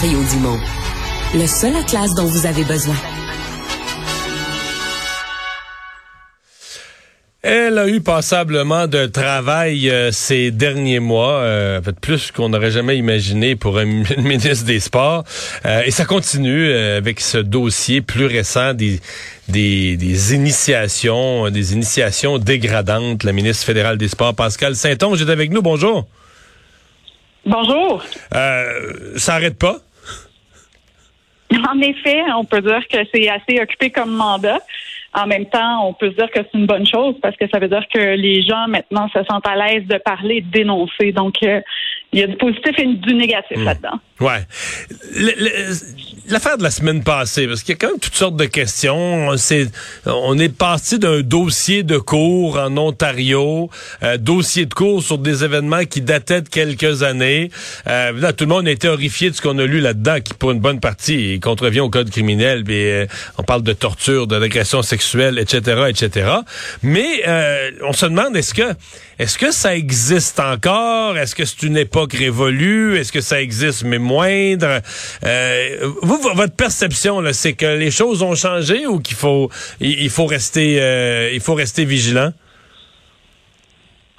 Dumont, le seul atlas dont vous avez besoin. Elle a eu passablement de travail euh, ces derniers mois, euh, plus qu'on n'aurait jamais imaginé pour un ministre des Sports. Euh, et ça continue euh, avec ce dossier plus récent des, des, des, initiations, des initiations dégradantes. La ministre fédérale des Sports, Pascal Saint-Onge, est avec nous. Bonjour. Bonjour. ça arrête pas? En effet, on peut dire que c'est assez occupé comme mandat. En même temps, on peut se dire que c'est une bonne chose parce que ça veut dire que les gens maintenant se sentent à l'aise de parler, de dénoncer. Donc, euh, il y a du positif et du négatif mmh. là-dedans. Ouais. L'affaire de la semaine passée, parce qu'il y a quand même toutes sortes de questions. On, est, on est parti d'un dossier de cours en Ontario, euh, dossier de cours sur des événements qui dataient de quelques années. Euh, là, tout le monde a été horrifié de ce qu'on a lu là-dedans, qui pour une bonne partie contrevient au code criminel. Puis, euh, on parle de torture, de l'agression sexuelle, etc., etc. Mais euh, on se demande est-ce que est-ce que ça existe encore? Est-ce que c'est une époque révolue? Est-ce que ça existe mais moindre? Euh, Vous votre perception, c'est que les choses ont changé ou qu'il faut, il, faut rester, euh, il faut rester vigilant?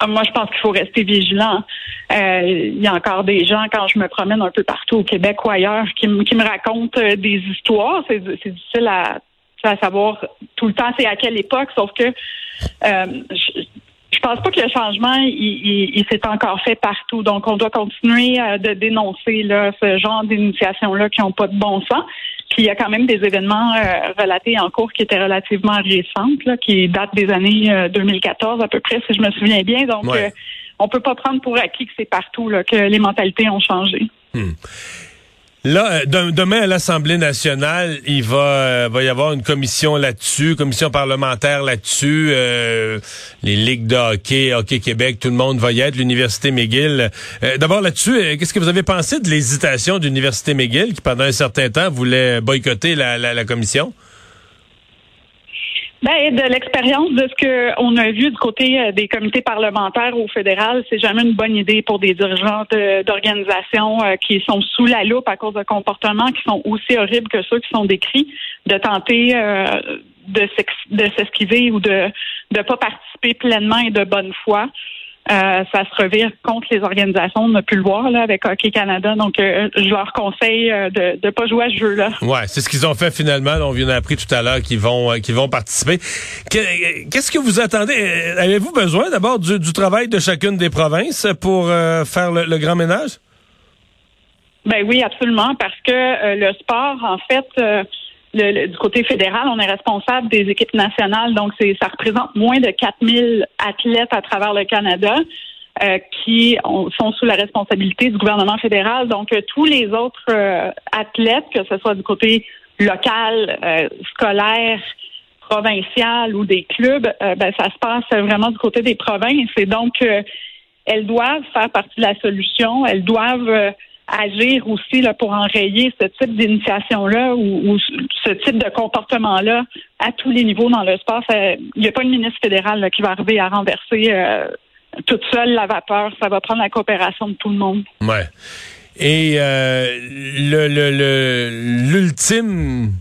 Ah, moi, je pense qu'il faut rester vigilant. Euh, il y a encore des gens, quand je me promène un peu partout au Québec ou ailleurs, qui, me racontent euh, des histoires. C'est difficile à, savoir tout le temps c'est à quelle époque, sauf que je, je pense pas que le changement il, s'est encore fait partout. Donc, on doit continuer euh, de dénoncer là, ce genre d'initiations-là qui n'ont pas de bon sens. Puis il y a quand même des événements euh, relatés en cours qui étaient relativement récentes, là, qui datent des années 2014 euh, à peu près, si je me souviens bien. Donc, on peut pas prendre pour acquis que c'est partout là, que les mentalités ont changé. Hmm. Là, euh, demain à l'Assemblée nationale, il va, euh, va y avoir une commission là-dessus, commission parlementaire là-dessus. Euh, les ligues de hockey, Hockey Québec, tout le monde va y être. L'Université McGill. D'abord là-dessus, qu'est-ce que vous avez pensé de l'hésitation de l'Université McGill qui, pendant un certain temps, voulait boycotter la, la commission? Ben, de l'expérience de ce qu'on a vu du côté euh, des comités parlementaires au fédéral, c'est jamais une bonne idée pour des dirigeants d'organisations euh, qui sont sous la loupe à cause de comportements qui sont aussi horribles que ceux qui sont décrits, de tenter euh, de s'esquiver ou de ne pas participer pleinement et de bonne foi. Euh, ça se revire contre les organisations. On a pu le voir là, avec Hockey Canada. Donc, euh, je leur conseille euh, de ne pas jouer à ce jeu-là. Ouais, c'est ce qu'ils ont fait finalement. On vient d'appris tout à l'heure qu'ils vont qu'ils vont participer. Qu'est-ce que vous attendez? Avez-vous besoin d'abord du, travail de chacune des provinces pour faire le, grand ménage? Ben oui, absolument, parce que le sport, en fait, du côté fédéral, on est responsable des équipes nationales, donc c'est ça représente moins de 4000 athlètes à travers le Canada. Euh, qui sont sous la responsabilité du gouvernement fédéral. Donc, euh, tous les autres euh, athlètes, que ce soit du côté local, scolaire, provincial ou des clubs, ben, ça se passe vraiment du côté des provinces. Et donc, elles doivent faire partie de la solution. Elles doivent agir aussi là, pour enrayer ce type d'initiation-là ou, ce type de comportement-là à tous les niveaux dans le sport. Il n'y a pas une ministre fédérale qui va arriver à renverser euh, toute seule la vapeur. Ça va prendre la coopération de tout le monde. Ouais. Et euh, le l'ultime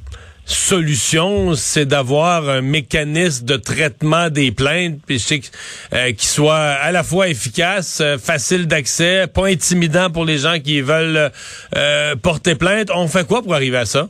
solution, c'est d'avoir un mécanisme de traitement des plaintes euh, qui soit à la fois efficace, euh, facile d'accès, pas intimidant pour les gens qui veulent euh, porter plainte. On fait quoi pour arriver à ça?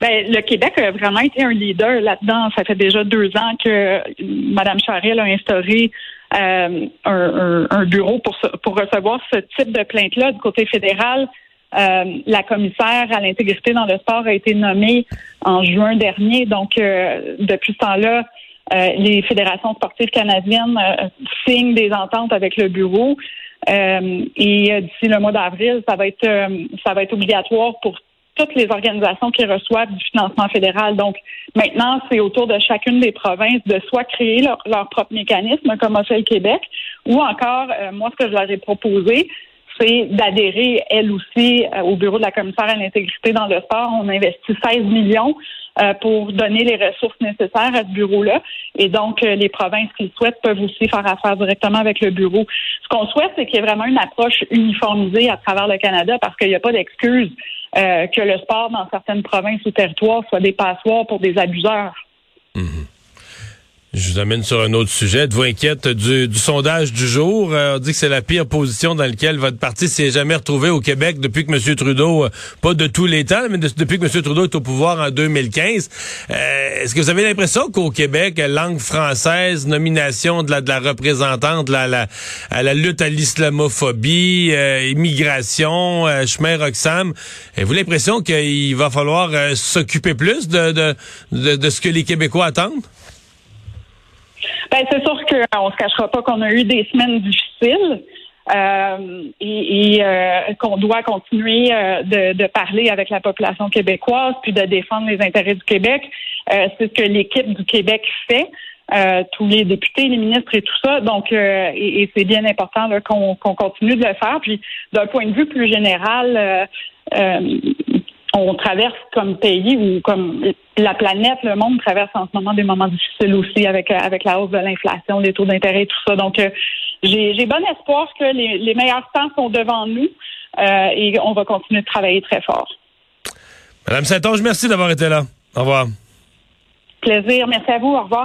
Ben, le Québec a vraiment été un leader là-dedans. Ça fait déjà deux ans que Mme Charest a instauré un, un, bureau pour, pour recevoir ce type de plainte-là du côté fédéral. Euh, la commissaire à l'intégrité dans le sport a été nommée en juin dernier. Donc, euh, depuis ce temps-là, euh, les fédérations sportives canadiennes signent des ententes avec le bureau. et d'ici le mois d'avril, ça va être ça va être obligatoire pour toutes les organisations qui reçoivent du financement fédéral. Donc, maintenant, c'est au tour de chacune des provinces de soit créer leur, propre mécanisme, comme a fait le Québec, ou encore, moi, ce que je leur ai proposé, c'est d'adhérer, elle aussi, euh, au bureau de la commissaire à l'intégrité dans le sport. On investit 16 millions pour donner les ressources nécessaires à ce bureau-là. Et donc, les provinces qui le souhaitent peuvent aussi faire affaire directement avec le bureau. Ce qu'on souhaite, c'est qu'il y ait vraiment une approche uniformisée à travers le Canada parce qu'il n'y a pas d'excuse que le sport dans certaines provinces ou territoires soit des passoires pour des abuseurs. Mhm. Je vous amène sur un autre sujet. Êtes-vous inquiète du, sondage du jour? Euh, on dit que c'est la pire position dans laquelle votre parti s'est jamais retrouvé au Québec depuis que M. Trudeau, euh, pas de tous les temps, mais depuis que M. Trudeau est au pouvoir en 2015. Euh, est-ce que vous avez l'impression qu'au Québec, langue française, nomination de la, de la représentante la, la, à la lutte à l'islamophobie, immigration, chemin Roxham, avez-vous l'impression qu'il va falloir s'occuper plus de, de, de, de ce que les Québécois attendent? Ben, c'est sûr qu'on se cachera pas qu'on a eu des semaines difficiles. Euh, et, euh, qu'on doit continuer euh, de, parler avec la population québécoise puis de défendre les intérêts du Québec. c'est ce que l'équipe du Québec fait. tous les députés, les ministres et tout ça. Donc, et, c'est bien important qu'on continue de le faire. Puis, d'un point de vue plus général, on traverse comme pays ou comme la planète, le monde traverse en ce moment des moments difficiles aussi avec euh, avec la hausse de l'inflation, les taux d'intérêt et tout ça. Donc euh, j'ai bon espoir que les, meilleurs temps sont devant nous euh, et on va continuer de travailler très fort. Madame Saint-Onge, merci d'avoir été là. Au revoir. Plaisir. Merci à vous. Au revoir.